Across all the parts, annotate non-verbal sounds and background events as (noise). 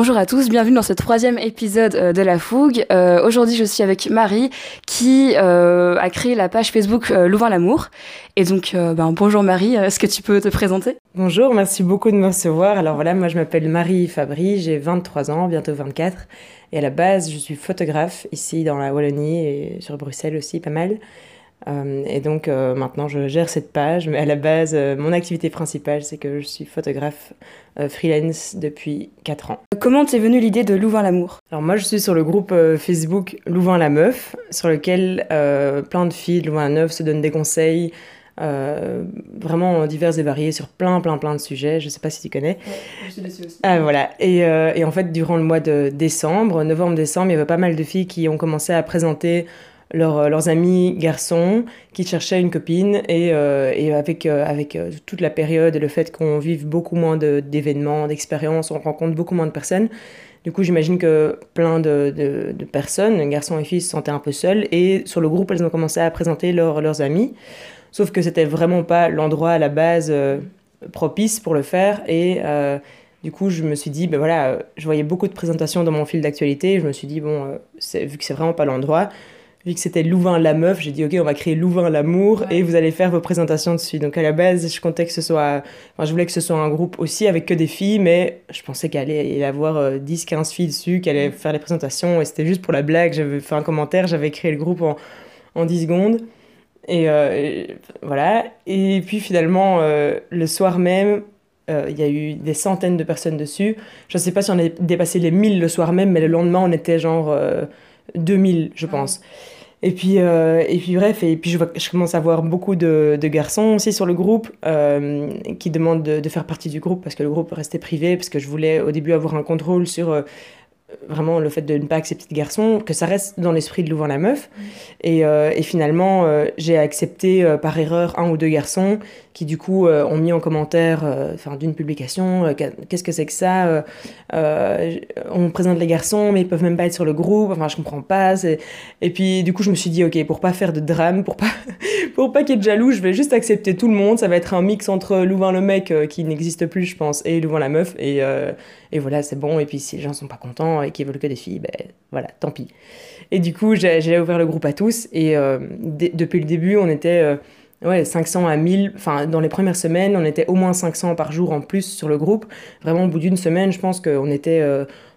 Bonjour à tous, bienvenue dans ce troisième épisode euh, de La Fougue. Euh, aujourd'hui, je suis avec Marie qui euh, a créé la page Facebook Louvain l'amour. Et donc, ben, bonjour Marie, est-ce que tu peux te présenter? Bonjour, merci beaucoup de me recevoir. Alors voilà, moi je m'appelle Marie Fabry, j'ai 23 ans, bientôt 24. Et à la base, je suis photographe ici dans la Wallonie et sur Bruxelles aussi, pas mal. Euh, et donc euh, maintenant je gère cette page, mais à la base euh, mon activité principale c'est que je suis photographe freelance depuis 4 ans. Comment t'es venue l'idée de Louvain l'amour? Alors moi je suis sur le groupe Facebook Louvain la meuf, sur lequel plein de filles de Louvain la Neuve se donnent des conseils. vraiment divers et variés sur plein plein plein de sujets, je sais pas si tu connais. je suis dessus aussi. Ah voilà, et, et en fait durant le mois de décembre, novembre-décembre, il y avait pas mal de filles qui ont commencé à présenter euh, leurs amis garçons qui cherchaient une copine et, euh, et avec, euh, avec toute la période et le fait qu'on vive beaucoup moins d'événements, d'expériences, on rencontre beaucoup moins de personnes. Du coup, j'imagine que plein de, de, personnes, garçons et filles, se sentaient un peu seuls et sur le groupe, elles ont commencé à présenter leurs amis. Sauf que c'était vraiment pas l'endroit à la base propice pour le faire et du coup, je me suis dit, ben voilà, je voyais beaucoup de présentations dans mon fil d'actualité. Je me suis dit, bon, vu que c'est vraiment pas l'endroit, vu que c'était Louvain la meuf, j'ai dit ok, on va créer Louvain l'amour et vous allez faire vos présentations dessus. Donc à la base, je comptais que ce soit, enfin, je voulais que ce soit un groupe aussi avec que des filles, mais je pensais qu'il allait y avoir 10-15 euh, filles dessus, qui allaient faire les présentations et c'était juste pour la blague. J'avais fait un commentaire, j'avais créé le groupe en, en 10 secondes. Euh, et, voilà. Et puis finalement, euh, le soir même, il y a eu des centaines de personnes dessus. Je ne sais pas si on a dépassé les 1000 le soir même, mais le lendemain, on était genre 2000, je pense. Et puis, euh, et puis bref, et puis je, je, commence à voir beaucoup de, de garçons aussi sur le groupe euh, qui demandent de, de, faire partie du groupe parce que le groupe restait privé, parce que je voulais au début avoir un contrôle sur euh, vraiment le fait de ne pas accepter de garçon, que ça reste dans l'esprit de Louvain la meuf. Et, euh, et, finalement, euh, j'ai accepté euh, par erreur un ou deux garçons qui du coup ont mis en commentaire enfin d'une publication qu'est-ce que c'est que ça On présente les garçons, mais ils peuvent même pas être sur le groupe. Enfin, je comprends pas. Et puis du coup, je me suis dit ok, pour pas faire de drame, pour pas (laughs) pour pas qu'il y ait de jaloux, je vais juste accepter tout le monde. Ça va être un mix entre Louvain le mec qui n'existe plus, je pense, et Louvain la meuf. Et, et voilà, c'est bon. Et puis si les gens sont pas contents et qui veulent que des filles, ben voilà, tant pis. Et du coup, j'ai ouvert le groupe à tous et euh, depuis le début, on était euh, ouais, 500 à 1000. Enfin, dans les premières semaines, on était au moins 500 par jour en plus sur le groupe. Vraiment, au bout d'une semaine, je pense qu'on était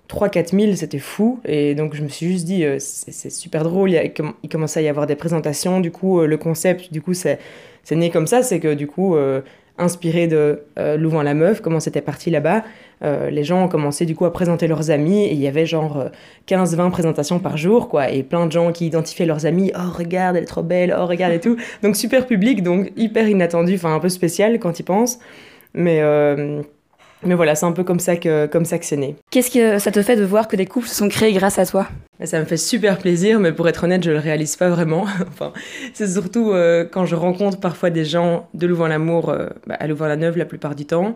3-4 000, c'était fou. Et donc, je me suis juste dit, euh, c'est super drôle. Il, il, commençait à y avoir des présentations. Du coup, le concept, du coup, c'est né comme ça. C'est que du coup, inspiré de Louvain la Meuf, comment c'était parti là-bas. Euh, les gens ont commencé du coup à présenter leurs amis et il y avait genre 15-20 euh, présentations par jour, quoi, et plein de gens qui identifiaient leurs amis, oh regarde, elle est trop belle, oh regarde et tout. Donc super public, donc hyper inattendu, enfin un peu spécial quand ils pensent. Mais, euh, mais voilà, c'est un peu comme ça que, comme ça que c'est né. Qu'est-ce que ça te fait de voir que des couples se sont créés grâce à toi? Ça me fait super plaisir, mais pour être honnête, je le réalise pas vraiment. (laughs) enfin, c'est surtout quand je rencontre parfois des gens de Louvain-l'Amour, bah, à Louvain-la-Neuve la plupart du temps,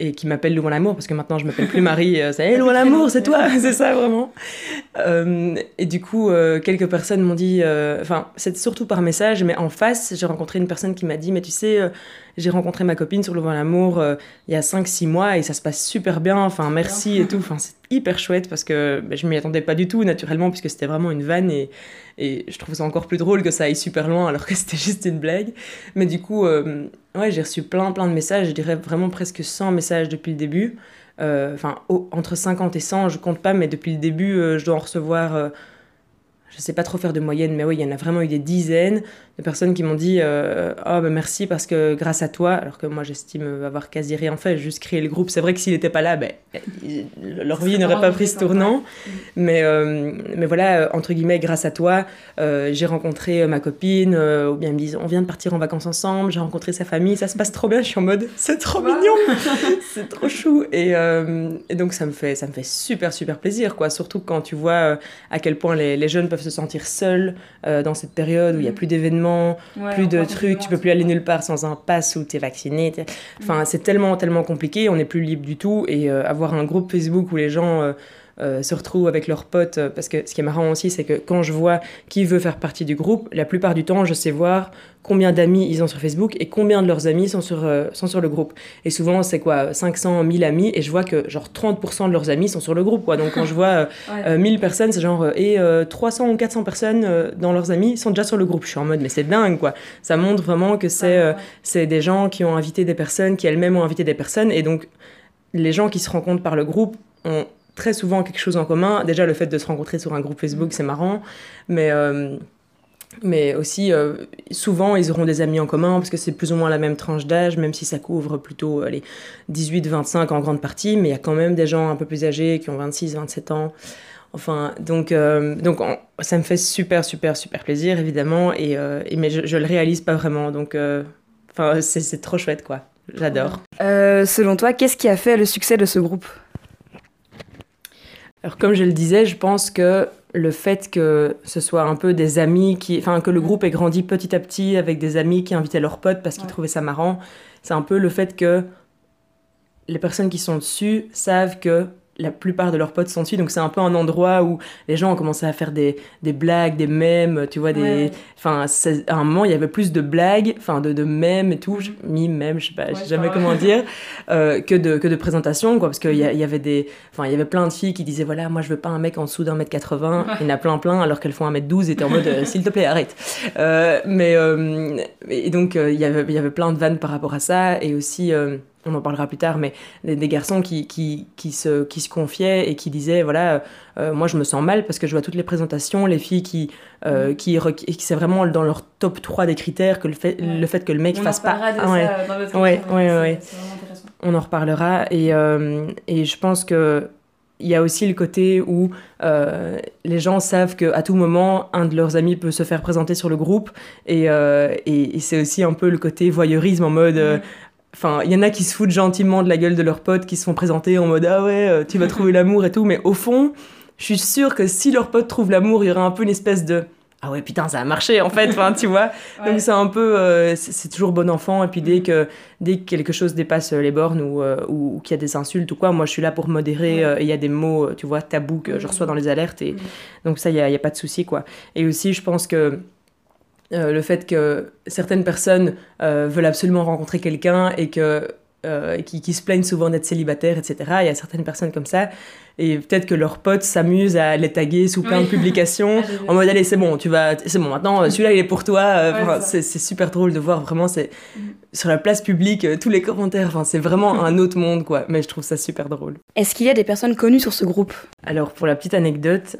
et qui m'appelle Louvain l'amour parce que maintenant je m'appelle plus (laughs) Marie euh, c'est hey, Louvain l'amour c'est toi (laughs) c'est ça vraiment. Euh, et du coup euh, quelques personnes m'ont dit enfin c'est surtout par message mais en face j'ai rencontré une personne qui m'a dit mais tu sais j'ai rencontré ma copine sur Louvain l'amour il y a 5-6 mois et ça se passe super bien enfin merci et tout. Enfin c'est hyper chouette parce que ben, je m'y attendais pas du tout naturellement puisque c'était vraiment une vanne et, et je trouve ça encore plus drôle que ça aille super loin alors que c'était (laughs) juste une blague. Mais du coup Ouais, j'ai reçu plein, plein de messages, je dirais vraiment presque 100 messages depuis le début. Euh, enfin, entre 50 et 100, je compte pas, mais depuis le début, euh, je dois en recevoir euh, je sais pas trop faire de moyenne, mais oui, il y en a vraiment eu des dizaines de personnes qui m'ont dit euh, Oh, ben merci parce que grâce à toi, alors que moi j'estime avoir quasi rien fait, juste créé le groupe. C'est vrai que s'il n'était pas là, ben, leur vie n'aurait pas pris ce tournant. Mais, euh, mais voilà, euh, entre guillemets, grâce à toi, j'ai rencontré ma copine, ou bien ils me disent On vient de partir en vacances ensemble, j'ai rencontré sa famille, ça se passe trop bien. Je suis en mode C'est trop mignon, (laughs) c'est trop chou. Et, et, donc ça me, fait, ça me fait super, super plaisir, quoi. Surtout quand tu vois à quel point les, les jeunes peuvent se sentir seul euh, dans cette période où il n'y a mm. plus d'événements, plus de trucs, tu peux plus aller nulle part sans un pass où tu es vacciné. Enfin, mm. c'est tellement, tellement compliqué, on n'est plus libre du tout. Et euh, avoir un groupe Facebook où les gens euh, se retrouvent avec leurs potes. Parce que ce qui est marrant aussi, c'est que quand je vois qui veut faire partie du groupe, la plupart du temps, je sais voir combien d'amis ils ont sur Facebook et combien de leurs amis sont sur, sont sur le groupe. Et souvent, c'est quoi 500, 1000 amis, et je vois que genre 30% de leurs amis sont sur le groupe. Quoi. Donc quand je vois (laughs) 1000 personnes, c'est genre, et 300 ou 400 personnes dans leurs amis sont déjà sur le groupe. Je suis en mode, mais c'est dingue, quoi. Ça montre vraiment que c'est c'est des gens qui ont invité des personnes, qui elles-mêmes ont invité des personnes, et donc les gens qui se rencontrent par le groupe ont très souvent quelque chose en commun. Déjà, le fait de se rencontrer sur un groupe Facebook, c'est marrant, mais, euh, mais aussi, euh, souvent, ils auront des amis en commun parce que c'est plus ou moins la même tranche d'âge, même si ça couvre plutôt euh, les 18-25 en grande partie, mais il y a quand même des gens un peu plus âgés qui ont 26-27 ans. Enfin, donc, donc ça me fait super, super, super plaisir, évidemment, et, mais je, je le réalise pas vraiment, donc c'est trop chouette, quoi. J'adore. Selon toi, qu'est-ce qui a fait le succès de ce groupe? Alors, comme je le disais, je pense que le fait que ce soit un peu des amis qui. Enfin, que le groupe ait grandi petit à petit avec des amis qui invitaient leurs potes parce qu'ils trouvaient ça marrant, c'est un peu le fait que les personnes qui sont dessus savent que la plupart de leurs potes sont dessus, donc c'est un peu un endroit où les gens ont commencé à faire des, des blagues, des mèmes, tu vois, des... Enfin, à un moment, il y avait plus de blagues, enfin, de, de mèmes et tout, mimes, mèmes, je sais pas, je sais jamais comment dire, (laughs) euh, que, de, que de présentations, quoi, parce qu'il y, y, avait des... Enfin, il y avait plein de filles qui disaient, voilà, moi, je veux pas un mec en dessous d'un mètre 80, il y en a plein, plein, alors qu'elles font un mètre 12, et en mode, euh, s'il te plaît, arrête. Euh, mais, et donc, il y avait, il y avait plein de vannes par rapport à ça, et aussi on en parlera plus tard, mais des, garçons qui, qui, qui, se, qui se confiaient et qui disaient, voilà, euh, moi je me sens mal parce que je vois toutes les présentations, les filles qui, euh, mm. qui, qui c'est vraiment dans leur top 3 des critères que le fait, le fait que le mec on fasse pas... Ah, ouais. dans ouais, ouais, ouais, On en reparlera et, euh, et je pense que il y a aussi le côté où les gens savent qu'à tout moment, un de leurs amis peut se faire présenter sur le groupe. Et, et, c'est aussi un peu le côté voyeurisme en mode mm. Enfin, il y en a qui se foutent gentiment de la gueule de leurs potes, qui se font présenter en mode ah ouais, euh, tu vas trouver l'amour et tout. Mais au fond, je suis sûre que si leurs potes trouvent l'amour, il y aura un peu une espèce de ah ouais putain ça a marché en fait. Enfin tu vois. (laughs) Donc c'est un peu euh, c'est toujours bon enfant. Et puis dès que dès que quelque chose dépasse les bornes ou, euh, ou, qu'il y a des insultes ou quoi moi je suis là pour modérer et il y a des mots tu vois tabous que je reçois dans les alertes et donc ça il y a, y a, pas de souci quoi. Et aussi je pense que euh, le fait que certaines personnes euh, veulent absolument rencontrer quelqu'un et que euh, qui, se plaignent souvent d'être célibataires, etc. Il y a certaines personnes comme ça. Et peut-être que leurs potes s'amusent à les taguer sous plein de (laughs) publications ah, en mode allez, c'est bon, tu vas, c'est bon, maintenant celui-là il est pour toi. c'est super drôle de voir vraiment, c'est mm. sur la place publique, tous les commentaires, enfin, c'est vraiment (laughs) un autre monde quoi. Mais je trouve ça super drôle. Est-ce qu'il y a des personnes connues sur ce groupe? Alors, pour la petite anecdote,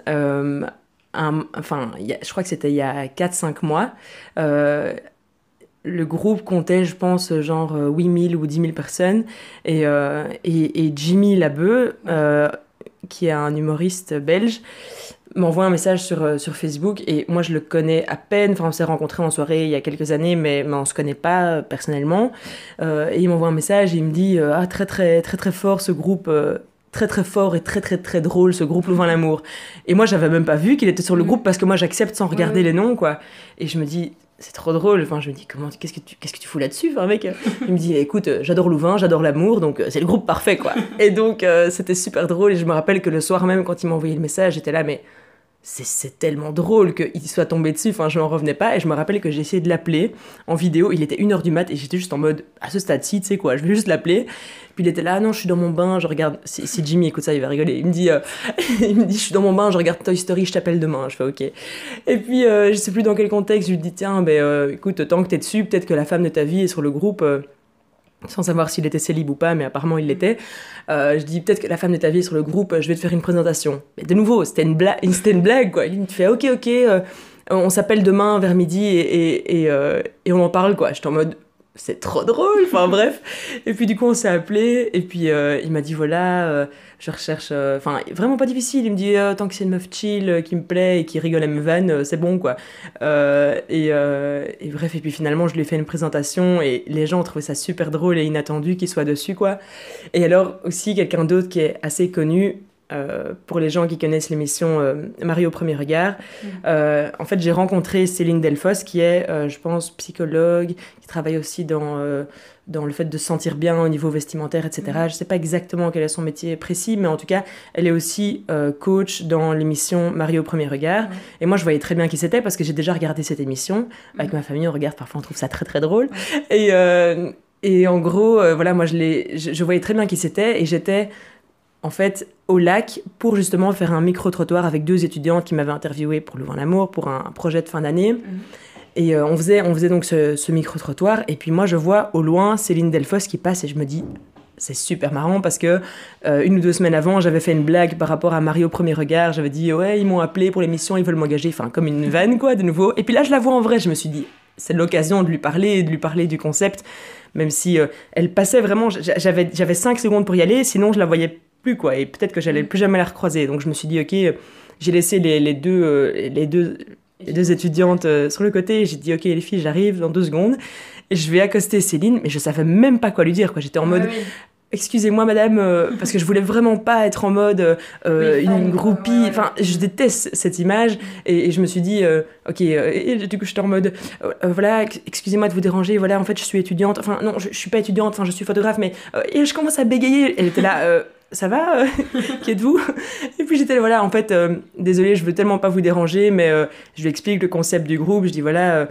enfin, je crois que c'était il y a 4-5 mois. Euh, le groupe comptait, je pense, genre 8000 ou 10 000 personnes. Et, euh, et, Jimmy Labeu, euh, qui est un humoriste belge, m'envoie un message sur, sur Facebook. Et moi, je le connais à peine. Enfin, on s'est rencontrés en soirée il y a quelques années, mais, mais on se connaît pas personnellement. et il m'envoie un message et il me dit Ah, très, très, très, très fort ce groupe très très fort et très très très drôle ce groupe Louvain l'amour. Et moi j'avais même pas vu qu'il était sur le mm. groupe parce que moi j'accepte sans regarder les noms quoi. Et je me dis c'est trop drôle. Enfin je me dis comment qu'est-ce que tu qu'est-ce que tu fous là-dessus enfin mec? Il me dit écoute j'adore Louvain j'adore l'amour donc euh, c'est le groupe parfait quoi. Et donc euh, c'était super drôle. Et je me rappelle que le soir même quand il m'a envoyé le message j'étais là mais c'est tellement drôle qu'il soit tombé dessus, enfin je n'en revenais pas, et je me rappelle que j'ai essayé de l'appeler en vidéo, il était 1h du mat, et j'étais juste en mode, à ce stade-ci, tu sais quoi, je vais juste l'appeler, puis il était là, ah non, je suis dans mon bain, je regarde, si, Jimmy écoute ça, il va rigoler, il me dit, euh, (laughs) il me dit, je suis dans mon bain, je regarde Toy Story, je t'appelle demain, je fais ok. Et puis, euh, je sais plus dans quel contexte, je lui dis, tiens, ben euh, écoute, tant que t'es dessus, peut-être que la femme de ta vie est sur le groupe, sans savoir s'il était célib ou pas, mais apparemment il l'était. Euh, je dis peut-être que la femme de ta vie est sur le groupe, je vais te faire une présentation. Mais de nouveau, c'était une, blague. Il me fait ok, ok, euh, on s'appelle demain vers midi euh, et, on en parle, quoi. J'étais en mode c'est trop drôle, enfin bref. Et puis du coup on s'est appelé et puis il m'a dit voilà, je recherche, enfin vraiment pas difficile. Il me dit tant que c'est une meuf chill qui me plaît et qui rigole à me vanne, c'est bon quoi. Et, et, bref et puis finalement je lui ai fait une présentation et les gens ont trouvé ça super drôle et inattendu qu'il soit dessus quoi. Et alors aussi quelqu'un d'autre qui est assez connu pour les gens qui connaissent l'émission Marie au premier regard, mm. en fait, j'ai rencontré Céline Delfos, qui est, je pense, psychologue, qui travaille aussi dans dans le fait de se sentir bien au niveau vestimentaire, etc. Mm. Je ne sais pas exactement quel est son métier précis, mais en tout cas, elle est aussi euh, coach dans l'émission Marie au premier regard. Et moi, je voyais très bien qui c'était parce que j'ai déjà regardé cette émission. Avec mm. ma famille, on regarde, parfois on trouve ça très très drôle. Et, euh, et en gros, euh, voilà, moi, je, je, je voyais très bien qui c'était et j'étais en fait au lac pour justement faire un micro-trottoir avec deux étudiantes qui m'avaient interviewé pour Louvain l'amour, pour un projet de fin d'année. Mm. Et euh, on, faisait, on faisait donc ce, micro-trottoir. Et puis moi, je vois au loin Céline Delfos qui passe et je me dis, c'est super marrant parce que euh, une ou deux semaines avant, j'avais fait une blague par rapport à Marie au premier regard. J'avais dit, ouais, ils m'ont appelé pour l'émission, ils veulent m'engager. Enfin, comme une vanne, quoi, de nouveau. Et puis là, je la vois en vrai. Je me suis dit, c'est l'occasion de lui parler, de lui parler du concept. Même si euh, elle passait vraiment, j'avais, j'avais cinq secondes pour y aller, sinon je la voyais plus, quoi. Et peut-être que j'allais plus jamais la recroiser. Donc je me suis dit, ok, j'ai laissé les, les deux, les deux les deux étudiantes euh, sur le côté. J'ai dit, ok, les filles, j'arrive dans deux secondes. Et je vais accoster Céline, mais je savais même pas quoi lui dire. Quoi. J'étais en mode, excusez-moi madame, euh, (laughs) parce que je voulais vraiment pas être en mode euh, une groupie. Enfin, je déteste cette image. Et, je me suis dit, ok, et, du coup, j'étais en mode, voilà, excusez-moi de vous déranger. Voilà, en fait, je suis étudiante. Enfin, non, je, je suis pas étudiante. Enfin, je suis photographe, mais et je commence à bégayer. Elle était là ça va euh, (laughs) Qui êtes-vous? Et puis j'étais voilà, en fait, euh, désolé, je veux tellement pas vous déranger, mais euh, je lui explique le concept du groupe. Je dis voilà,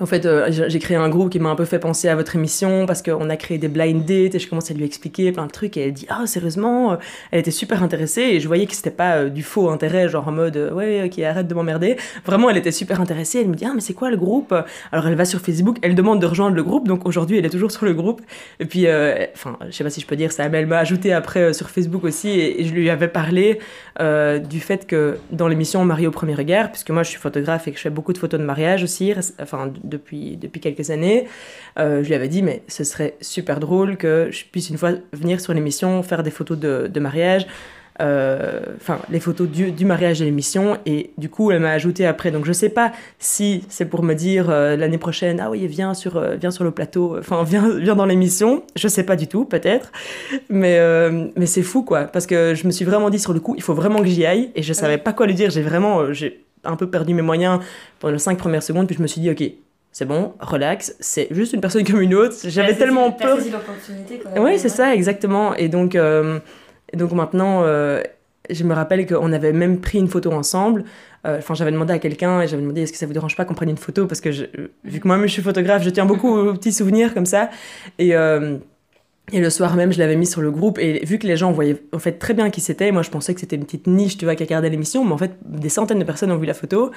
en fait, euh, j'ai créé un groupe qui m'a un peu fait penser à votre émission parce qu'on a créé des blind dates et je commençais à lui expliquer plein de trucs et elle dit ah sérieusement euh, elle était super intéressée et je voyais que c'était pas euh, du faux intérêt genre en mode ouais ok arrête de m'emmerder. Vraiment elle était super intéressée elle me dit ah mais c'est quoi le groupe? Alors elle va sur Facebook elle demande de rejoindre le groupe donc aujourd'hui elle est toujours sur le groupe. Et puis enfin je sais pas si je peux dire ça mais elle m'a ajouté après sur Facebook aussi et, je lui avais parlé du fait que dans l'émission Marie au premier regard puisque moi je suis photographe et que je fais beaucoup de photos de mariage aussi enfin depuis, depuis quelques années. Euh, je lui avais dit, mais ce serait super drôle que je puisse une fois venir sur l'émission, faire des photos de, de mariage, euh, enfin les photos du, du mariage de l'émission. Et du coup elle m'a ajouté après. Donc je sais pas si c'est pour me dire euh, l'année prochaine ah oui viens sur viens sur le plateau enfin viens (laughs) viens dans l'émission. Je sais pas du tout peut-être. Mais mais c'est fou quoi. Parce que je me suis vraiment dit sur le coup il faut vraiment que j'y aille. Et je savais pas quoi lui dire. J'ai vraiment j'ai un peu perdu mes moyens pendant les cinq premières secondes. Puis je me suis dit ok c'est bon, relax, c'est juste une personne (laughs) comme une autre. J'avais tellement peur. Oui, c'est ça, exactement. Et donc, euh, donc maintenant, euh, je me rappelle qu'on avait même pris une photo ensemble. Euh, enfin, j'avais demandé à quelqu'un et j'avais demandé est-ce que ça vous dérange pas qu'on prenne une photo parce que vu que moi-même je suis photographe, je tiens beaucoup aux petits souvenirs comme ça. Et et le soir même, je l'avais mis sur le groupe et vu que les gens voyaient en fait très bien qui c'était, moi je pensais que c'était une petite niche, tu vois, qui regardait l'émission, mais en fait des centaines de personnes ont vu la photo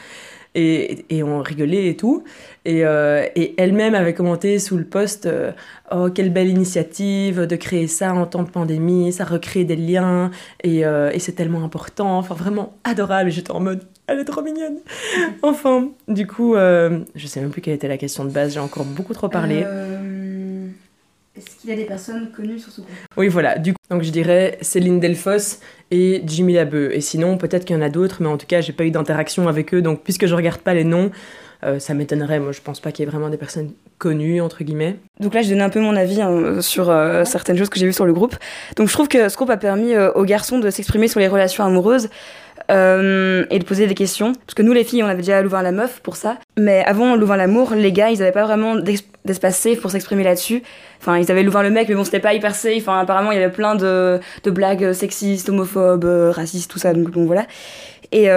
et, et ont rigolé et tout. Et, euh, et elle-même avait commenté sous le post euh, Oh, quelle belle initiative de créer ça en temps de pandémie, ça recrée des liens et, euh, et c'est tellement important. Enfin, vraiment adorable. J'étais en mode Elle est trop mignonne. (laughs) enfin, du coup, je sais même plus quelle était la question de base, j'ai encore beaucoup trop parlé. Est-ce qu'il y a des personnes connues sur ce groupe? Oui, voilà. Du coup, donc je dirais Céline Delfos et Jimmy Labeu. Et sinon, peut-être qu'il y en a d'autres, mais en tout cas, j'ai pas eu d'interaction avec eux. Donc, puisque je regarde pas les noms, euh, ça m'étonnerait. Moi, je pense pas qu'il y ait vraiment des personnes connues, entre guillemets. Donc là, je donne un peu mon avis hein, sur euh, certaines choses que j'ai vues sur le groupe. Donc je trouve que ce groupe a permis euh, aux garçons de s'exprimer sur les relations amoureuses. Et de poser des questions. Parce que nous, les filles, on avait déjà Louvain la meuf pour ça. Mais avant Louvain l'amour, les gars, ils n'avaient pas vraiment d'espace safe pour s'exprimer là-dessus. Enfin, ils avaient Louvain le mec, mais bon, c'était pas hyper safe. Enfin, apparemment, il y avait plein de, de blagues sexistes, homophobes, racistes, tout ça. Donc, voilà. Et,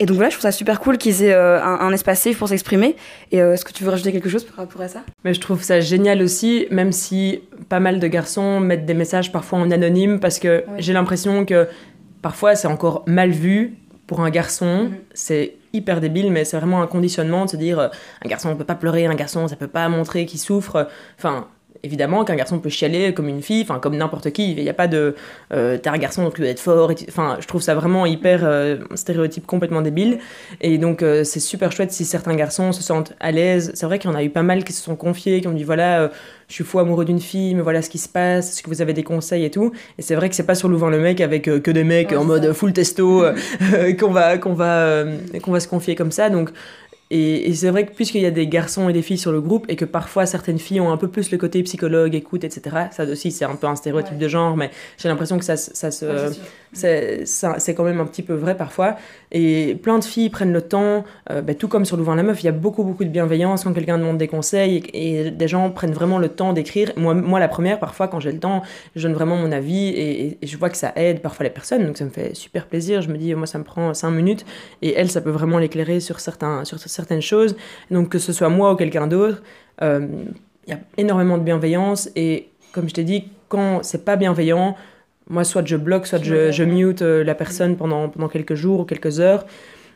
et donc voilà, je trouve ça super cool qu'ils aient euh, un, espace safe pour s'exprimer. Et euh, est-ce que tu veux rajouter quelque chose par rapport à ça? Mais je trouve ça génial aussi, même si pas mal de garçons mettent des messages parfois en anonyme, parce que j'ai l'impression que parfois c'est encore mal vu pour un garçon. Mhm. C'est hyper débile, mais c'est vraiment un conditionnement de se dire euh, un garçon ne peut pas pleurer, un garçon ça peut pas montrer qu'il souffre. Enfin, évidemment qu'un garçon peut chialer comme une fille, enfin comme n'importe qui. Il n'y a pas de euh, t'es un garçon donc tu dois être fort. Enfin, je trouve ça vraiment hyper euh, stéréotype complètement débile. Et donc euh, c'est super chouette si certains garçons se sentent à l'aise. C'est vrai qu'il y en a eu pas mal qui se sont confiés, qui ont dit voilà, je suis fou amoureux d'une fille, mais voilà ce qui se passe, est-ce que vous avez des conseils et tout. Et c'est vrai que c'est pas sur Louvain le mec avec que des mecs en mode full testo (laughs) qu'on va qu'on va qu'on va se confier comme ça. Donc et, c'est vrai que puisqu'il y a des garçons et des filles sur le groupe et que parfois certaines filles ont un peu plus le côté psychologue, écoute, etc. Ça aussi, c'est un peu un stéréotype de genre, mais j'ai l'impression que ça, ça se. c'est quand même un petit peu vrai parfois. Et plein de filles prennent le temps, euh, ben, tout comme sur Louvain la Meuf, il y a beaucoup, beaucoup de bienveillance quand quelqu'un demande des conseils et, des gens prennent vraiment le temps d'écrire. Moi, moi, la première, parfois, quand j'ai le temps, je donne vraiment mon avis et, et, je vois que ça aide parfois les personnes, donc ça me fait super plaisir. Je me dis, moi, ça me prend cinq minutes et elle, ça peut vraiment l'éclairer sur certains. Sur certaines choses. Donc que ce soit moi ou quelqu'un d'autre, euh, il y a énormément de bienveillance. Et comme je t'ai dit, quand c'est pas bienveillant, moi, soit je bloque, soit je, je mute euh, la personne pendant, pendant quelques jours ou quelques heures.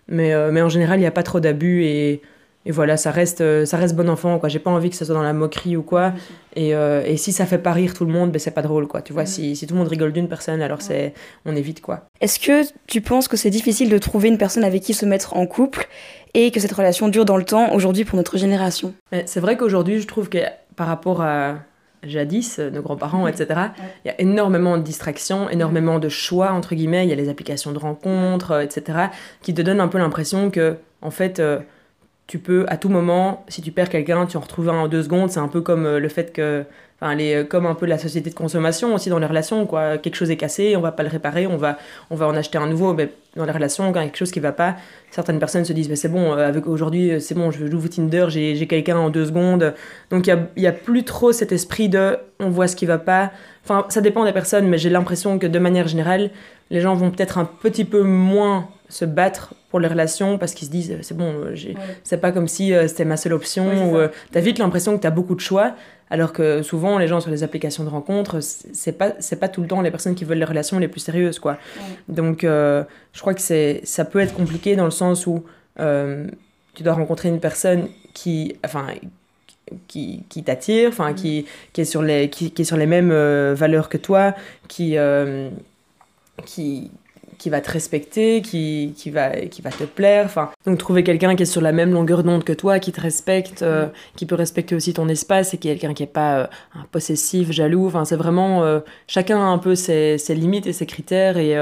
Mais, euh, mais en général, il n'y a pas trop d'abus et et voilà, ça reste, euh, ça reste bon enfant, quoi. J'ai pas envie que ça soit dans la moquerie ou quoi. Et, euh, et si ça fait pas rire tout le monde, ben c'est pas drôle, quoi. Tu vois, si, si, tout le monde rigole d'une personne, alors c'est, on évite, quoi. Est-ce que tu penses que c'est difficile de trouver une personne avec qui se mettre en couple et que cette relation dure dans le temps aujourd'hui pour notre génération? C'est vrai qu'aujourd'hui, je trouve que par rapport à jadis, nos grands-parents, etc., il y a énormément de distractions, énormément de choix, entre guillemets. Il y a les applications de rencontres, etc., qui te donnent un peu l'impression que, en fait, euh, tu peux à tout moment, si tu perds quelqu'un, tu en retrouves un en deux secondes. C'est un peu comme euh, le fait que, enfin, les, euh, comme un peu la société de consommation aussi dans les relations, quoi. Quelque chose est cassé, on va pas le réparer, on va, on va en acheter un nouveau. Mais dans les relations, quand il y a quelque chose qui va pas, certaines personnes se disent, mais c'est bon, euh, avec aujourd'hui, c'est bon, je j'ouvre Tinder, j'ai quelqu'un en deux secondes. Donc il y a, y a plus trop cet esprit de, on voit ce qui va pas. Enfin, ça dépend des personnes, mais j'ai l'impression que de manière générale, les gens vont peut-être un petit peu moins se battre pour les relations parce qu'ils se disent c'est bon, euh, c'est pas comme si euh, c'était ma seule option ou euh, t'as vite l'impression que t'as beaucoup de choix alors que souvent les gens sur les applications de rencontres c'est pas c'est pas tout le temps les personnes qui veulent les relations les plus sérieuses quoi. Donc je crois que c'est ça peut être compliqué dans le sens où tu dois rencontrer une personne qui enfin qui, qui t'attire, enfin qui, qui, est sur les qui, qui est sur les mêmes valeurs que toi, qui qui qui va te respecter, qui, qui, va, qui va te plaire. Enfin, donc trouver quelqu'un qui est sur la même longueur d'onde que toi, qui te respecte, euh, qui peut respecter aussi ton espace et qui est quelqu'un qui n'est pas euh, possessif, jaloux. Enfin, c'est vraiment euh, chacun a un peu ses, ses, limites et ses critères et,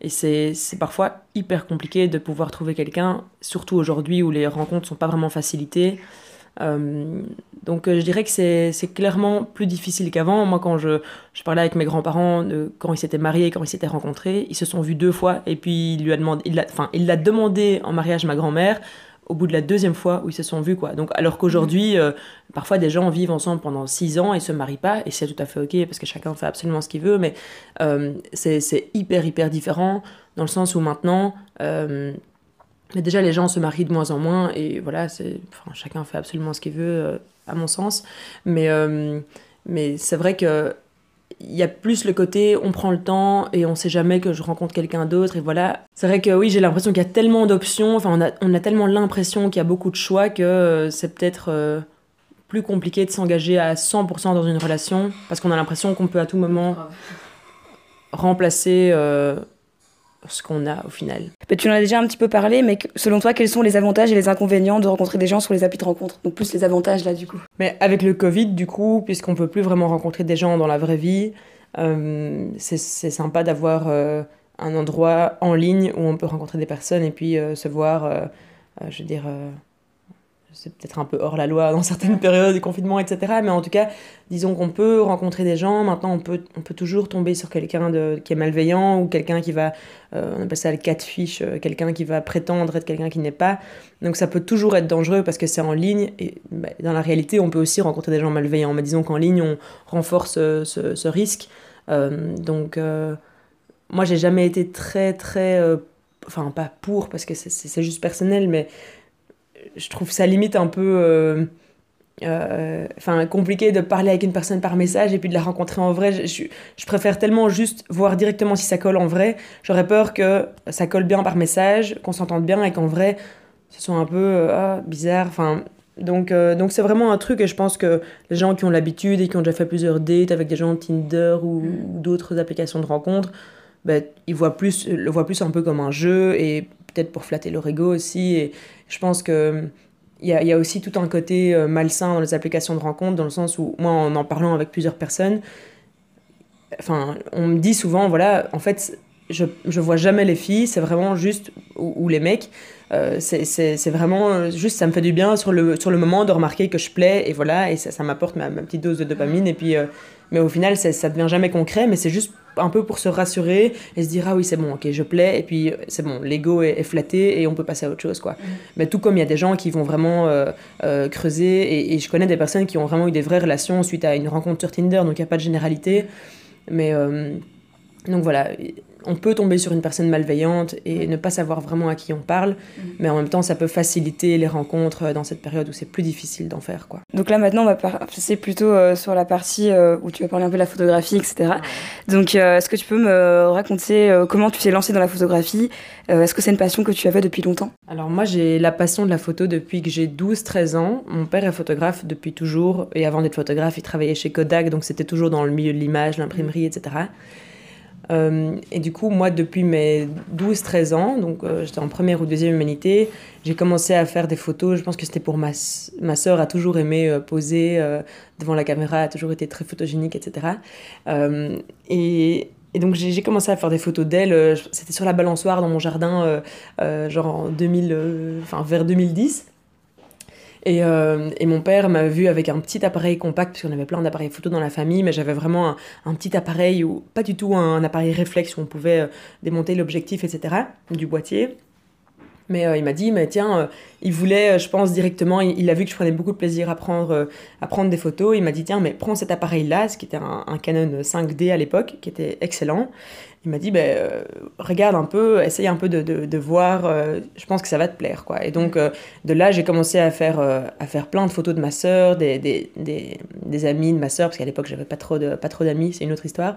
et c'est parfois hyper compliqué de pouvoir trouver quelqu'un, surtout aujourd'hui où les rencontres sont pas vraiment facilitées. Euh, donc euh, je dirais que c'est clairement plus difficile qu'avant. Moi, quand je, je, parlais avec mes grands-parents, quand ils s'étaient mariés, quand ils s'étaient rencontrés, ils se sont vus deux fois et puis il lui a demandé, il enfin, il l'a demandé en mariage ma grand-mère au bout de la deuxième fois où ils se sont vus quoi. Donc alors qu'aujourd'hui, euh, parfois des gens vivent ensemble pendant six ans et se marient pas et c'est tout à fait ok parce que chacun fait absolument ce qu'il veut, mais c'est hyper hyper différent dans le sens où maintenant mais déjà, les gens se marient de moins en moins et voilà, c'est, enfin, chacun fait absolument ce qu'il veut, euh, à mon sens. Mais, euh, mais c'est vrai que il y a plus le côté on prend le temps et on sait jamais que je rencontre quelqu'un d'autre et voilà. C'est vrai que oui, j'ai l'impression qu'il y a tellement d'options, enfin on a, on a tellement l'impression qu'il y a beaucoup de choix que euh, c'est peut-être plus compliqué de s'engager à 100% dans une relation parce qu'on a l'impression qu'on peut à tout moment remplacer ce qu'on a au final. tu en as déjà un petit peu parlé, mais selon toi, quels sont les avantages et les inconvénients de rencontrer des gens sur les applis de rencontre? Donc plus les avantages là du coup. Mais avec le Covid, du coup, puisqu'on peut plus vraiment rencontrer des gens dans la vraie vie, euh, c'est sympa d'avoir euh, un endroit en ligne où on peut rencontrer des personnes et puis euh, se voir, je veux dire c'est peut-être un peu hors la loi dans certaines périodes de confinement, etc. Mais en tout cas, disons qu'on peut rencontrer des gens. Maintenant, on peut, on peut toujours tomber sur quelqu'un qui est malveillant ou quelqu'un qui va, euh, on appelle ça le catfish, euh, quelqu'un qui va prétendre être quelqu'un qui n'est pas. Donc ça peut toujours être dangereux parce que c'est en ligne. Et bah, dans la réalité, on peut aussi rencontrer des gens malveillants. Mais disons qu'en ligne, on renforce ce, ce, risque. Euh, donc, moi, j'ai jamais été très, très. Enfin, pas pour, parce que c'est juste personnel, mais je trouve ça limite un peu euh, euh, enfin compliqué de parler avec une personne par message et puis de la rencontrer en vrai. Je, je, préfère tellement juste voir directement si ça colle en vrai. J'aurais peur que ça colle bien par message, qu'on s'entende bien et qu'en vrai, ce soit un peu euh, ah, bizarre. Enfin, donc donc c'est vraiment un truc et je pense que les gens qui ont l'habitude et qui ont déjà fait plusieurs dates avec des gens de Tinder ou, mm. d'autres applications de rencontres, ben, ils voient plus, le voient plus un peu comme un jeu et peut-être pour flatter leur ego aussi. Et je pense que il y a, aussi tout un côté euh, malsain dans les applications de rencontre, dans le sens où, moi, en en parlant avec plusieurs personnes, enfin, on me dit souvent, voilà, en fait, je, je vois jamais les filles, c'est vraiment juste ou, les mecs. c'est vraiment juste, ça me fait du bien sur le, sur le moment de remarquer que je plais et voilà, et ça, m'apporte ma, petite dose de dopamine. Et puis, mais au final, ça devient jamais concret, mais c'est juste un peu pour se rassurer et se dire ah oui c'est bon ok je plais et puis c'est bon l'ego est, flatté et on peut passer à autre chose quoi mm. mais tout comme il y a des gens qui vont vraiment euh, euh, creuser et, je connais des personnes qui ont vraiment eu des vraies relations suite à une rencontre sur Tinder donc il n'y a pas de généralité mais euh, donc voilà on peut tomber sur une personne malveillante et ne pas savoir vraiment à qui on parle, mm. mais en même temps, ça peut faciliter les rencontres euh, dans cette période où c'est plus difficile d'en faire. Quoi. Donc là, maintenant, on va passer plutôt euh, sur la partie euh, où tu vas parler un peu de la photographie, etc. Donc, est-ce que tu peux me raconter comment tu t'es lancé dans la photographie? Est-ce que c'est une passion que tu avais depuis longtemps? Alors, moi, j'ai la passion de la photo depuis que j'ai 12-13 ans. Mon père est photographe depuis toujours, et avant d'être photographe, il travaillait chez Kodak, donc c'était toujours dans le milieu de l'image, l'imprimerie, etc. Euh, et du coup, moi, depuis mes 12-13 ans, donc euh, j'étais en première ou deuxième humanité, j'ai commencé à faire des photos. Je pense que c'était pour ma, ma sœur, a toujours aimé euh, poser devant la caméra, a toujours été très photogénique, etc. et, donc j'ai commencé à faire des photos d'elle. C'était sur la balançoire dans mon jardin, genre en 2000, enfin vers 2010. Et, euh, et, mon père m'a vu avec un petit appareil compact, parce qu'on avait plein d'appareils photo dans la famille, mais j'avais vraiment un, petit appareil, ou pas du tout un, appareil réflexe où on pouvait euh, démonter l'objectif, etc., du boîtier. Mais euh, il m'a dit, mais tiens, il voulait, je pense directement, il, a vu que je prenais beaucoup de plaisir à prendre, à prendre des photos. Il m'a dit, tiens, mais prends cet appareil-là, ce qui était un, un Canon 5D à l'époque, qui était excellent il m'a dit ben, euh, regarde un peu, essaye un peu de, de, voir, euh, je pense que ça va te plaire. quoi. Et donc euh, de là, j'ai commencé à faire, à faire plein de photos de ma sœur, des, des, des, amis de ma sœur, parce qu'à l'époque, j'avais pas trop d'amis, c'est une autre histoire.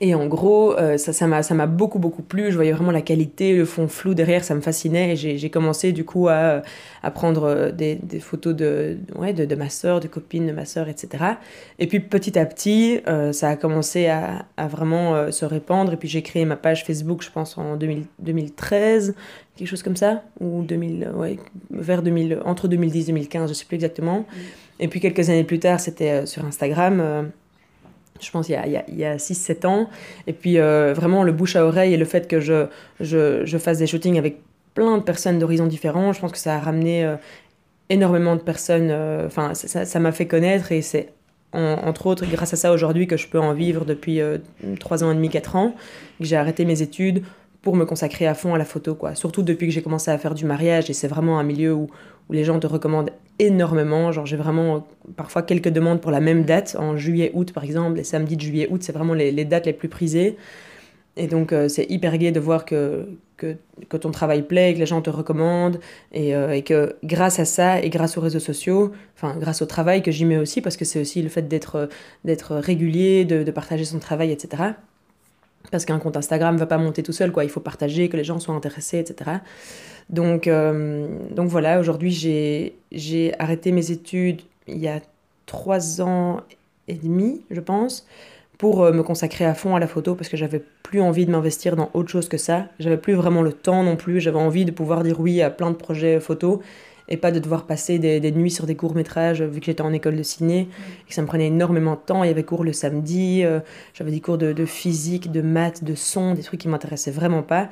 Et en gros, ça m'a ça beaucoup, beaucoup plu. Je voyais vraiment la qualité, le fond flou derrière, ça me fascinait. Et j'ai commencé du coup à, à prendre des, des, photos de, ouais, de, de, ma sœur, de copines de ma sœur, etc. Et puis petit à petit, ça a commencé à, à vraiment se répandre. Et puis j'ai créé ma page Facebook, je pense, en 2013, quelque chose comme ça, ou 2000, ouais, vers 2000, entre 2010 et 2015, je ne sais plus exactement. Mm. Et puis quelques années plus tard, c'était euh, sur Instagram. Euh, je pense il y a, il y a, 6-7 ans. Et puis euh, vraiment le bouche à oreille et le fait que je, je, je fasse des shootings avec plein de personnes d'horizons différents, je pense que ça a ramené énormément de personnes. Enfin, ça m'a fait connaître et c'est entre autres grâce à ça aujourd'hui que je peux en vivre depuis euh, trois 3 ans et demi, 4 ans, que j'ai arrêté mes études pour me consacrer à fond à la photo. quoi. Surtout depuis que j'ai commencé à faire du mariage, et c'est vraiment un milieu où, où les gens te recommandent énormément. Genre j'ai vraiment euh, parfois quelques demandes pour la même date, en juillet-août par exemple, les samedis de juillet-août, c'est vraiment les, dates les plus prisées. Et donc euh, c'est hyper gai de voir que, que, que, ton travail plaît, que les gens te recommandent, et, euh, et, que grâce à ça et grâce aux réseaux sociaux, enfin grâce au travail que j'y mets aussi, parce que c'est aussi le fait d'être régulier, de, de, partager son travail, etc. Parce qu'un compte Instagram ne va pas monter tout seul, quoi. Il faut partager, que les gens soient intéressés, etc. Donc, euh, donc voilà, aujourd'hui j'ai arrêté mes études il y a trois ans et demi, je pense pour euh, me consacrer à fond à la photo parce que j'avais plus envie de m'investir dans autre chose que ça. J'avais plus vraiment le temps non plus. J'avais envie de pouvoir dire oui à plein de projets photo et pas de devoir passer des, des nuits sur des courts-métrages vu que j'étais en école de ciné et que ça me prenait énormément de temps. Il y avait cours le samedi, euh, j'avais des cours de, de, physique, de maths, de son, des trucs qui m'intéressaient vraiment pas.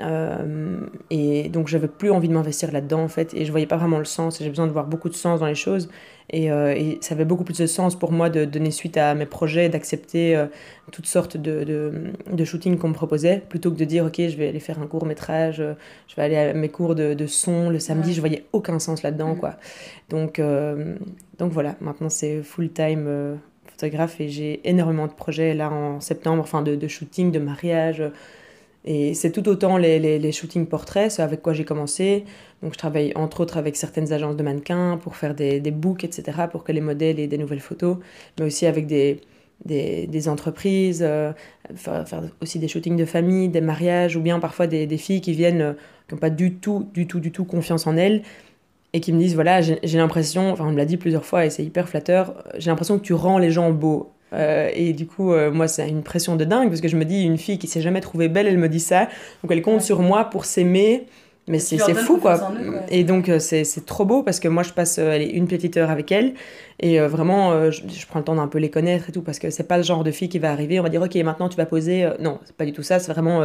Euh, et donc j'avais plus envie de m'investir là-dedans en fait et je voyais pas vraiment le sens et j'ai besoin de voir beaucoup de sens dans les choses. Et, euh, et, ça avait beaucoup plus de sens pour moi de donner suite à mes projets, d'accepter euh, toutes sortes de, de, de shootings qu'on me proposait plutôt que de dire ok je vais aller faire un court métrage, je vais aller à mes cours de, de son le samedi, je voyais aucun sens là-dedans quoi. Donc, donc voilà, maintenant c'est full time photographe et j'ai énormément de projets là en septembre, enfin de, de shooting, de mariage et c'est tout autant les, shootings portraits, c'est avec quoi j'ai commencé. Donc je travaille entre autres avec certaines agences de mannequins pour faire des, des books, etc., pour que les modèles aient des nouvelles photos, mais aussi avec des, des, entreprises, euh, faire, aussi des shootings de famille, des mariages, ou bien parfois des, filles qui viennent, euh, qui n'ont pas du tout, du tout, du tout confiance en elles, et qui me disent, voilà, j'ai l'impression, enfin on me l'a dit plusieurs fois, et c'est hyper flatteur, j'ai l'impression que tu rends les gens beaux. Euh, et du coup, euh, moi, c'est une pression de dingue parce que je me dis, une fille qui s'est jamais trouvée belle, elle me dit ça. Donc elle compte sur moi pour s'aimer. Mais c'est fou, quoi. Et donc, euh, c'est trop beau parce que moi, je passe allez, une petite heure avec elle. Et vraiment, je, je, prends le temps d'un peu les connaître et tout parce que c'est pas le genre de fille qui va arriver. On va dire, OK, maintenant tu vas poser. non, c'est pas du tout ça. C'est vraiment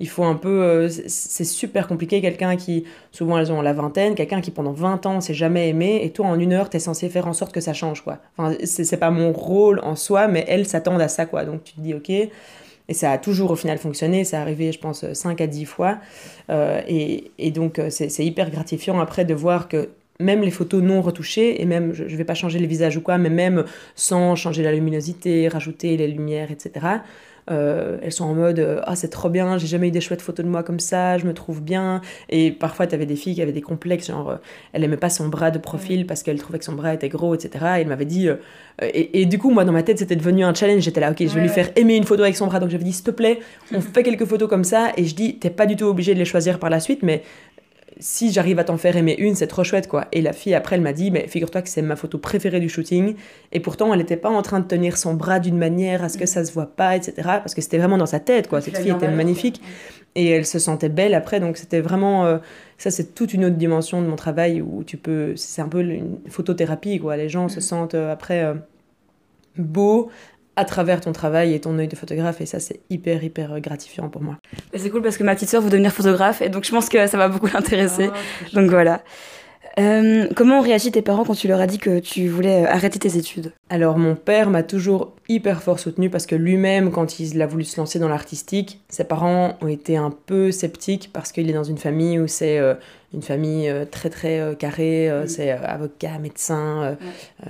il faut un peu. Euh, c'est super compliqué. Quelqu'un qui, souvent elles ont la vingtaine, quelqu'un qui pendant 20 ans s'est jamais aimé, et toi en une heure, tu es censé faire en sorte que ça change, quoi. Enfin, c'est pas mon rôle en soi, mais elles s'attendent à ça, quoi. Donc tu te dis, ok. Et ça a toujours au final fonctionné, c'est arrivé, je pense, 5 à 10 fois. Euh, et, et, donc euh, c'est hyper gratifiant après de voir que même les photos non retouchées, et même, je ne vais pas changer les visages ou quoi, mais même sans changer la luminosité, rajouter les lumières, etc., euh, elles sont en mode euh, ah c'est trop bien j'ai jamais eu des chouettes photos de moi comme ça je me trouve bien. Et parfois tu avais des filles qui avaient des complexes genre euh, elle aimait pas son bras de profil parce qu'elle trouvait que son bras était gros etc et elle m'avait dit et, du coup moi dans ma tête c'était devenu un challenge. J'étais là ok je vais lui faire aimer une photo avec son bras. Donc j'avais dit s'il te plaît on (laughs) fait quelques photos comme ça. Et je dis t'es pas du tout obligé de les choisir par la suite mais si j'arrive à t'en faire aimer une, c'est trop chouette, quoi. Et la fille, après, elle m'a dit, mais figure-toi que c'est ma photo préférée du shooting. Et pourtant, elle n'était pas en train de tenir son bras d'une manière à ce que ça se voit pas, etc. Parce que c'était vraiment dans sa tête, quoi. Cette fille était magnifique. Et elle se sentait belle après. Donc, c'était vraiment. Euh, ça, c'est toute une autre dimension de mon travail où tu peux. C'est un peu une photothérapie, quoi. Les gens se mm. sentent euh, après. Euh, beaux, à travers ton travail et ton œil de photographe et ça c'est hyper hyper gratifiant pour moi. C'est cool parce que ma petite soeur veut devenir photographe et donc je pense que ça va beaucoup l'intéresser. Ah, donc voilà. Euh, comment ont réagi tes parents quand tu leur as dit que tu voulais euh, arrêter tes études? Alors mon père m'a toujours hyper fort soutenu parce que lui-même, quand il a voulu se lancer dans l'artistique, ses parents ont été un peu sceptiques parce qu'il est dans une famille où c'est euh, une famille très très carrée, c'est avocat, médecin,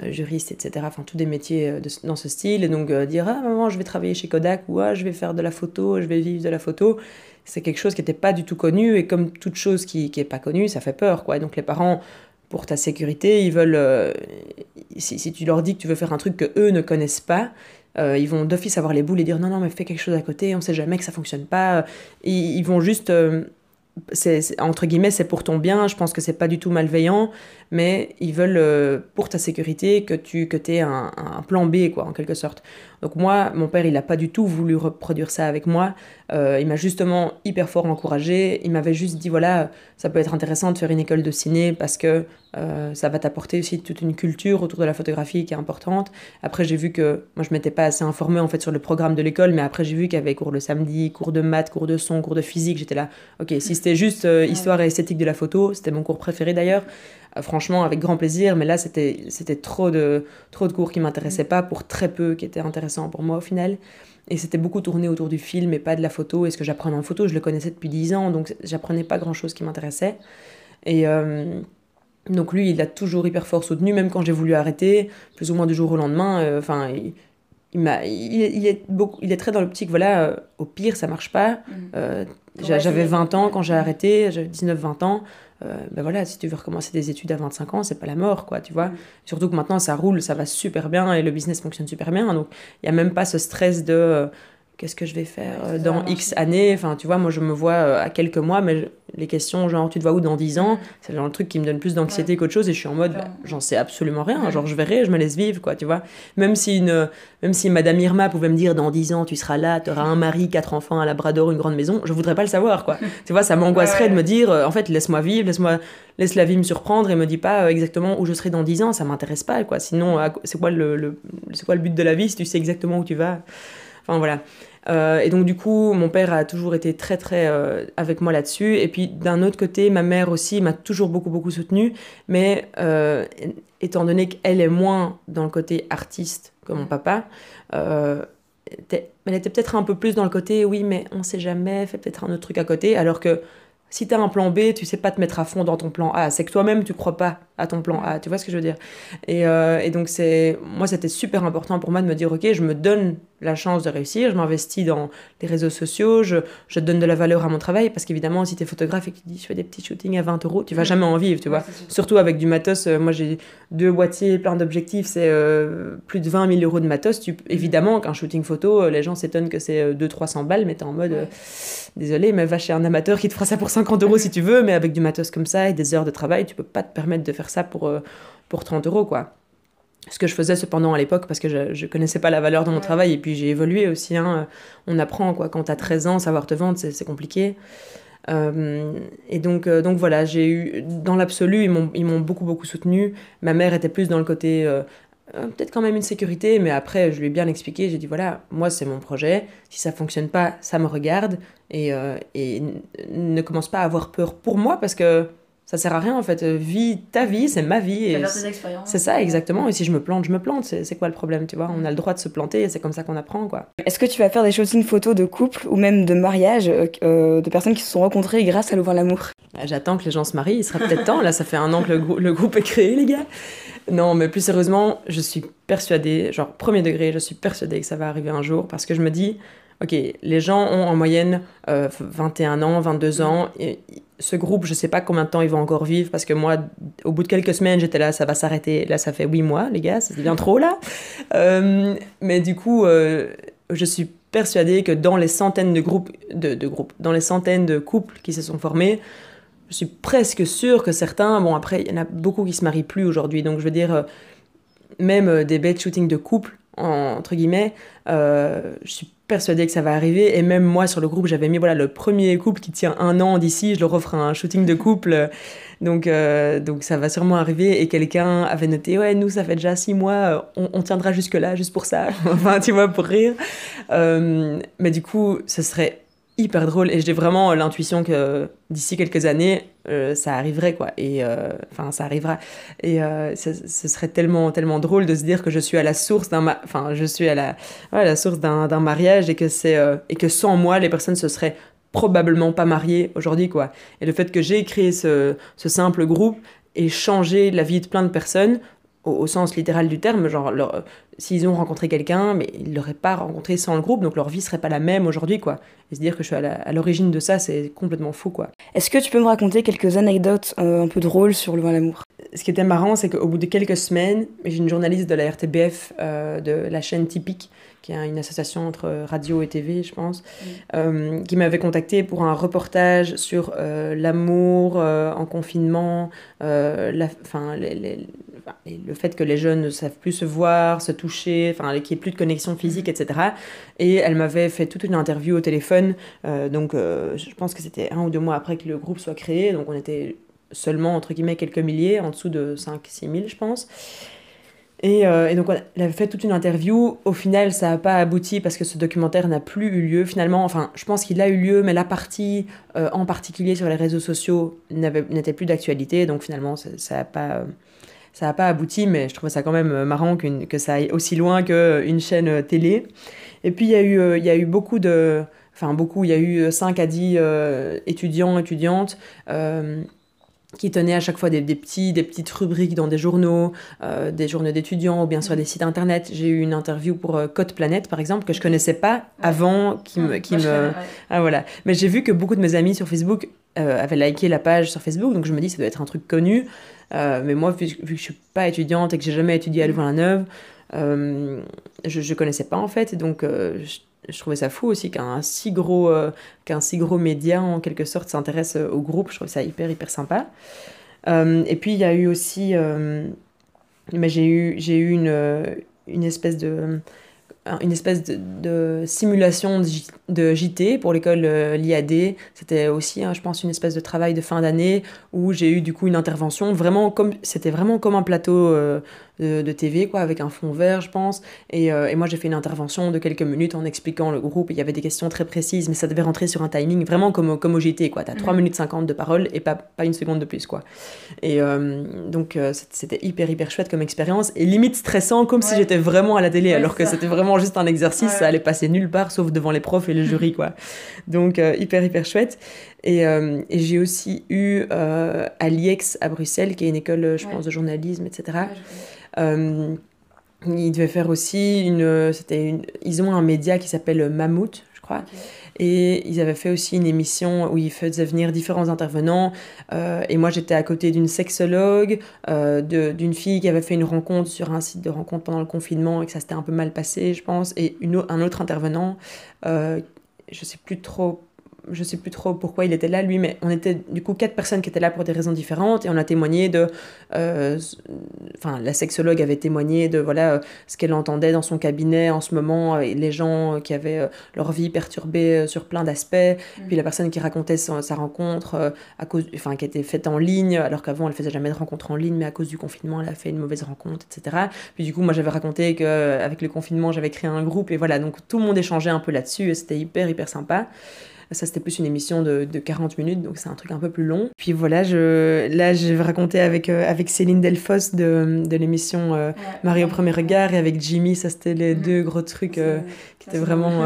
juriste, etc. Enfin tous des métiers dans ce style. Et donc dire ah maman je vais travailler chez Kodak ou ah je vais faire de la photo, je vais vivre de la photo c'est quelque chose qui n'était pas du tout connu et comme toute chose qui n'est pas connue, ça fait peur quoi. donc les parents, pour ta sécurité, ils veulent, euh, si, tu leur dis que tu veux faire un truc que eux ne connaissent pas, euh, ils vont d'office avoir les boules et dire non non mais fais quelque chose à côté, on sait jamais que ça fonctionne pas. ils vont juste euh, entre guillemets c'est pour ton bien je pense que c'est pas du tout malveillant mais ils veulent pour ta sécurité que tu que aies un, un, plan B quoi en quelque sorte donc moi mon père il a pas du tout voulu reproduire ça avec moi euh, il m'a justement hyper fort encouragé. Il m'avait juste dit voilà, ça peut être intéressant de faire une école de ciné parce que euh, ça va t'apporter aussi toute une culture autour de la photographie qui est importante. Après, j'ai vu que moi, je m'étais pas assez informée en fait sur le programme de l'école, mais après, j'ai vu qu'il y avait cours le samedi, cours de maths, cours de son, cours de physique. J'étais là, ok, si c'était juste euh, histoire et esthétique de la photo, c'était mon cours préféré d'ailleurs. Franchement, avec grand plaisir, mais là, c'était c'était trop de trop de cours qui m'intéressaient pas pour très peu qui étaient intéressants pour moi au final. Et c'était beaucoup tourné autour du film et pas de la photo. Et ce que j'apprenais en photo, je le connaissais depuis 10 ans, donc j'apprenais pas grand-chose qui m'intéressait. Et euh, donc lui, il a toujours hyper fort soutenu, même quand j'ai voulu arrêter, plus ou moins du jour au lendemain. Euh, enfin, il, il, il, est beaucoup, il est très dans l'optique, voilà, euh, au pire, ça marche pas. Mm. j'avais 20 ans quand j'ai arrêté, j'avais 19-20 ans. Euh, ben voilà, si tu veux recommencer des études à 25 ans, c'est pas la mort, quoi, tu vois. Mm. Surtout que maintenant, ça roule, ça va super bien et le business fonctionne super bien. Donc, il n'y a même pas ce stress de euh, qu'est-ce que je vais faire euh, dans X années. Enfin, tu vois, moi, je me vois à quelques mois, mais les questions, genre, tu te vois où dans 10 ans, c'est genre le truc qui me donne plus d'anxiété qu'autre chose. Et je suis en mode, bah, j'en sais absolument rien. Genre, je verrai, je me laisse vivre, quoi, tu vois. Même si, une, même si Madame Irma pouvait me dire, dans 10 ans, tu seras là, tu auras un mari, quatre enfants, un labrador, une grande maison, je voudrais pas le savoir, quoi. (laughs) tu vois, ça m'angoisserait de me dire, euh, en fait, laisse-moi vivre, laisse-moi, laisse la vie me surprendre et me dis pas euh, exactement où je serai dans 10 ans, ça m'intéresse pas, quoi. Sinon, c'est quoi le, le c'est quoi le but de la vie si tu sais exactement où tu vas? Enfin, voilà. Euh, et donc du coup, mon père a toujours été très très euh, avec moi là-dessus. Et puis d'un autre côté, ma mère aussi m'a toujours beaucoup beaucoup soutenue. Mais euh, étant donné qu'elle est moins dans le côté artiste que mon papa, elle était peut-être un peu plus dans le côté oui, mais on sait jamais, fais peut-être un autre truc à côté. Alors que si tu as un plan B, tu sais pas te mettre à fond dans ton plan A. C'est que toi-même, tu crois pas à ton plan A. Tu vois ce que je veux dire et, euh, et, donc, c'est moi, c'était super important pour moi de me dire, OK, je me donne la chance de réussir, je m'investis dans les réseaux sociaux, je, je, donne de la valeur à mon travail, parce qu'évidemment, si tu es photographe et que tu dis, je fais des petits shootings à 20 euros, tu vas jamais en vivre, tu vois. Surtout avec du matos. Euh, moi, j'ai deux boîtiers, plein d'objectifs, c'est euh, plus de 20 000 euros de matos. Tu, évidemment, qu'un shooting photo, les gens s'étonnent que c'est 200-300 balles, mais tu en mode, désolé, mais va chez un amateur qui te fera ça pour 50 euros (laughs) si tu veux, mais avec du matos comme ça et des heures de travail, tu peux pas te permettre de faire ça pour, euh, pour 30 euros, quoi. Ce que je faisais cependant à l'époque, parce que je, je connaissais pas la valeur de mon travail, et puis j'ai évolué aussi. Hein. On apprend, quoi. Quand tu as 13 ans, savoir te vendre, c'est compliqué. Euh, et donc, euh, donc voilà, j'ai eu, dans l'absolu, ils m'ont beaucoup, beaucoup soutenu. Ma mère était plus dans le côté peut-être quand même une sécurité, mais après, je lui ai bien expliqué. J'ai dit voilà, moi, c'est mon projet. Si ça fonctionne pas, ça me regarde. Et, et ne commence pas à avoir peur pour moi parce que ça sert à rien en fait. Vie, ta vie, c'est ma vie. C'est ça, exactement. Et si je me plante, je me plante. C'est quoi le problème, tu vois? On a le droit de se planter et c'est comme ça qu'on apprend, quoi. Est-ce que tu vas faire des shootings photos de couple ou même de mariage euh, euh, de personnes qui se sont rencontrées grâce à l'ouvrir l'amour? Bah, J'attends que les gens se marient. Il sera peut-être temps. Là, ça fait un an que le, le, groupe est créé, les gars. Non, mais plus sérieusement, je suis persuadée, genre premier degré, je suis persuadée que ça va arriver un jour parce que je me dis, ok, les gens ont en moyenne 21 euh, ans, 22 ans. Et, ce groupe, je sais pas combien de temps ils vont encore vivre parce que moi, au bout de quelques semaines, j'étais là, ça va s'arrêter. Là, ça fait huit mois, les gars, c'est bien trop là. (laughs) Euh, mais du coup, euh, je suis persuadée que dans les centaines de groupes, de, de, groupes, dans les centaines de couples qui se sont formés, je suis presque sûre que certains, bon après, il y en a beaucoup qui se marient plus aujourd'hui, donc je veux dire, même des bêtes shooting de couples, entre guillemets, je suis persuadée que ça va arriver. Et même moi, sur le groupe, j'avais mis voilà, le premier couple qui tient un an d'ici, je leur offre un shooting de couple. Donc, euh, donc ça va sûrement arriver. Et quelqu'un avait noté Ouais, nous, ça fait déjà six mois, on, tiendra jusque-là, juste pour ça. (laughs) enfin, tu vois, pour rire. Euh, mais du coup, ce serait hyper drôle et j'ai vraiment l'intuition que d'ici quelques années euh, ça arriverait quoi. Et euh, enfin ça arrivera. Et euh, ce, serait tellement tellement drôle de se dire que je suis à la source d'un enfin je suis à la la source d'un mariage et que c'est et que sans moi les personnes se seraient probablement pas mariées aujourd'hui quoi. Et le fait que j'ai créé ce, ce simple groupe et changé la vie de plein de personnes au, sens littéral du terme, genre s'ils ont rencontré quelqu'un, mais ils ne l'auraient pas rencontré sans le groupe, donc leur vie serait pas la même aujourd'hui, quoi. Et se dire que je suis à l'origine de ça, c'est complètement faux, quoi. Est-ce que tu peux me raconter quelques anecdotes euh, un peu drôles sur le vin l'amour? Ce qui était marrant, c'est qu'au bout de quelques semaines, j'ai une journaliste de la RTBF, euh, de la chaîne Typique, qui est une association entre radio et TV, je pense, euh, qui m'avait contacté pour un reportage sur l'amour en confinement, la, fin, les, le fait que les jeunes ne savent plus se voir, se toucher, enfin qu'il n'y ait plus de connexion physique, etc. Et elle m'avait fait toute une interview au téléphone, euh, donc euh, je pense que c'était un ou deux mois après que le groupe soit créé, donc on était seulement entre guillemets quelques milliers, en dessous de 5-6 000 je pense. Et, euh, et, donc elle avait fait toute une interview. Au final, ça n'a pas abouti parce que ce documentaire n'a plus eu lieu. Finalement, enfin, je pense qu'il a eu lieu, mais la partie en particulier sur les réseaux sociaux n'était plus d'actualité. Donc finalement, ça n'a pas ça n'a pas abouti, mais je trouvais ça quand même euh, marrant que ça aille aussi loin qu'une chaîne euh, télé. Et puis il y, a eu, euh, il y a eu beaucoup de... Enfin beaucoup, il y a eu 5 à 10 étudiants, étudiantes qui tenaient à chaque fois des, petits, des petites rubriques dans des journaux, des journaux d'étudiants ou bien sur des sites internet. J'ai eu une interview pour Code Planète, par exemple, que je connaissais pas avant, qui me... Qui me... Ah, voilà. Mais j'ai vu que beaucoup de mes amis sur Facebook avaient liké la page sur Facebook, donc je me dis ça doit être un truc connu. Euh, mais moi, vu, que je suis pas étudiante et que j'ai jamais étudié à Louvain-la-Neuve, euh, je, ne connaissais pas en fait. Et donc, euh, je, trouvais ça fou aussi qu'un si gros qu'un si gros média en quelque sorte s'intéresse au groupe. Je trouvais ça hyper hyper sympa. et puis il y a eu aussi, mais j'ai eu j'ai eu une une espèce de une espèce de, simulation de, JT pour l'école euh, l'IAD. C'était aussi, hein, je pense, une espèce de travail de fin d'année où j'ai eu du coup une intervention vraiment comme c'était vraiment comme un plateau euh, de, TV, quoi, avec un fond vert, je pense. Et, euh, et moi, j'ai fait une intervention de quelques minutes en expliquant le groupe. Il y avait des questions très précises, mais ça devait rentrer sur un timing vraiment comme, comme au JT, quoi. T'as 3 mhm. minutes 50 de parole et pas, pas une seconde de plus, quoi. Et euh, donc, c'était hyper, hyper chouette comme expérience et limite stressant, comme si j'étais vraiment à la télé, alors que c'était vraiment juste un exercice, ça allait passer nulle part, sauf devant les profs et le jury, quoi. Donc, hyper, hyper chouette. Et, et j'ai aussi eu à l'IEX à Bruxelles, qui est une école, je pense, de journalisme, etc. Euh, ils devaient faire aussi une, c'était une, ils ont un média qui s'appelle Mammouth, je crois. Et ils avaient fait aussi une émission où ils faisaient venir différents intervenants. Euh, et moi, j'étais à côté d'une sexologue, euh, d'une fille qui avait fait une rencontre sur un site de rencontre pendant le confinement et que ça s'était un peu mal passé, je pense. Et une, un autre intervenant, euh, je sais plus trop je sais plus trop pourquoi il était là lui, mais on était du coup quatre personnes qui étaient là pour des raisons différentes et on a témoigné de, euh, enfin la sexologue avait témoigné de voilà euh, ce qu'elle entendait dans son cabinet en ce moment, et les gens qui avaient leur vie perturbée sur plein d'aspects, mmh. puis la personne qui racontait sa, rencontre à cause, enfin qui était faite en ligne alors qu'avant elle faisait jamais de rencontre en ligne, mais à cause du confinement elle a fait une mauvaise rencontre, etc. Puis du coup moi j'avais raconté que avec le confinement j'avais créé un groupe et voilà donc tout le monde échangeait un peu là-dessus et c'était hyper hyper sympa. Ça, c'était plus une émission de, de 40 minutes, donc c'est un truc un peu plus long. Puis voilà, je, là, je vais raconter avec, euh, avec Céline Delfos de, de l'émission euh, Marie au premier regard et avec Jimmy. Ça, c'était les mm. deux gros trucs euh, qui étaient vraiment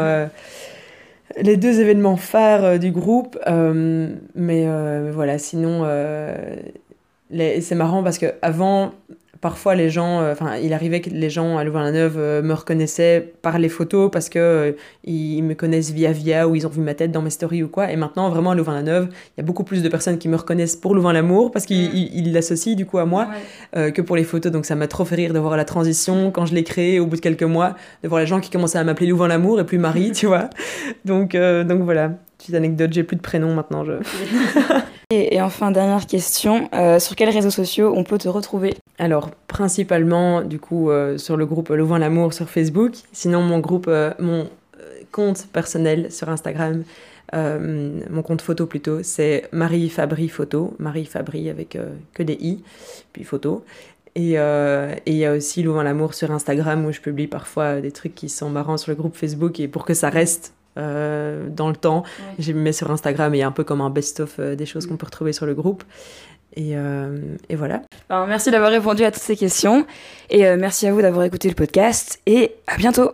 les deux événements phares du groupe. mais voilà, sinon, c'est marrant parce que avant parfois les gens, euh, enfin, il arrivait que les gens à Louvain-la-Neuve euh, me reconnaissaient par les photos parce que euh, ils me connaissent via via ou ils ont vu ma tête dans mes stories ou quoi. Et maintenant, vraiment à Louvain-la-Neuve, il y a beaucoup plus de personnes qui me reconnaissent pour Louvain-l'amour parce qu'ils l'associent du coup à moi que pour les photos. Donc ça m'a trop fait rire de voir la transition quand je l'ai créé au bout de quelques mois, de voir les gens qui commençaient à m'appeler Louvain-l'amour et plus Marie, (laughs) tu vois. Donc, donc voilà, petite anecdote, j'ai plus de prénom maintenant. Je... (laughs) Et, enfin, dernière question, euh, sur quels réseaux sociaux on peut te retrouver? Alors, principalement, du coup, euh, sur le groupe Louvain l'amour sur Facebook. Sinon, mon groupe, euh, mon compte personnel sur Instagram, mon compte photo plutôt, c'est Marie Fabry Photo. Marie Fabry avec que des i, puis photo. Et il y a aussi Louvain l'amour sur Instagram où je publie parfois des trucs qui sont marrants sur le groupe Facebook et pour que ça reste euh, dans le temps. j'ai Je mets sur Instagram et un peu comme un best-of euh, des choses qu'on peut retrouver sur le groupe. Et, euh, et voilà. merci d'avoir répondu à toutes ces questions et merci à vous d'avoir écouté le podcast et à bientôt.